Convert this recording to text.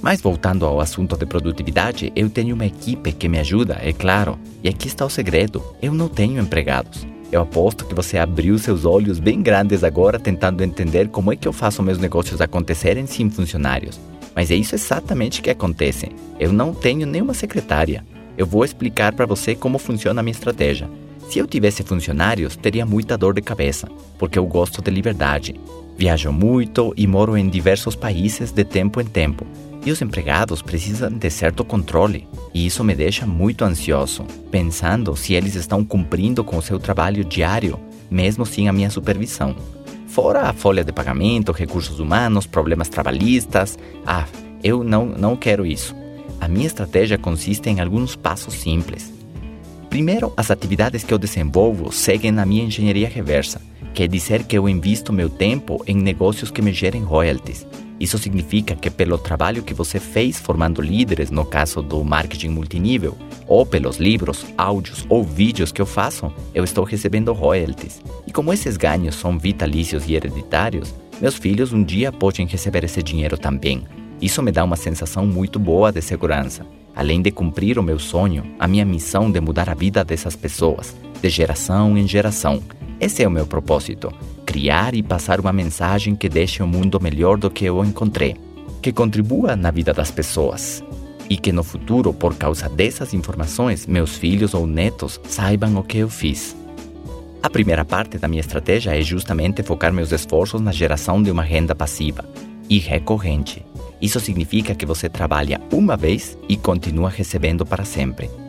Mas voltando ao assunto de produtividade, eu tenho uma equipe que me ajuda, é claro. E aqui está o segredo: eu não tenho empregados. Eu aposto que você abriu seus olhos bem grandes agora tentando entender como é que eu faço meus negócios acontecerem sem funcionários. Mas é isso exatamente que acontece. Eu não tenho nenhuma secretária. Eu vou explicar para você como funciona a minha estratégia. Se eu tivesse funcionários, teria muita dor de cabeça, porque eu gosto de liberdade. Viajo muito e moro em diversos países de tempo em tempo. E os empregados precisam de certo controle, e isso me deixa muito ansioso, pensando se eles estão cumprindo com o seu trabalho diário, mesmo sem a minha supervisão. Fora a folha de pagamento, recursos humanos, problemas trabalhistas. Ah, eu não, não quero isso. A minha estratégia consiste em alguns passos simples. Primeiro, as atividades que eu desenvolvo seguem na minha engenharia reversa, quer dizer que eu invisto meu tempo em negócios que me gerem royalties. Isso significa que pelo trabalho que você fez formando líderes, no caso do marketing multinível, ou pelos livros, áudios ou vídeos que eu faço, eu estou recebendo royalties. E como esses ganhos são vitalícios e hereditários, meus filhos um dia podem receber esse dinheiro também. Isso me dá uma sensação muito boa de segurança. Além de cumprir o meu sonho, a minha missão de mudar a vida dessas pessoas, de geração em geração. Esse é o meu propósito criar e passar uma mensagem que deixe o mundo melhor do que eu encontrei, que contribua na vida das pessoas e que no futuro, por causa dessas informações, meus filhos ou netos saibam o que eu fiz. A primeira parte da minha estratégia é justamente focar meus esforços na geração de uma renda passiva e recorrente. Isso significa que você trabalha uma vez e continua recebendo para sempre.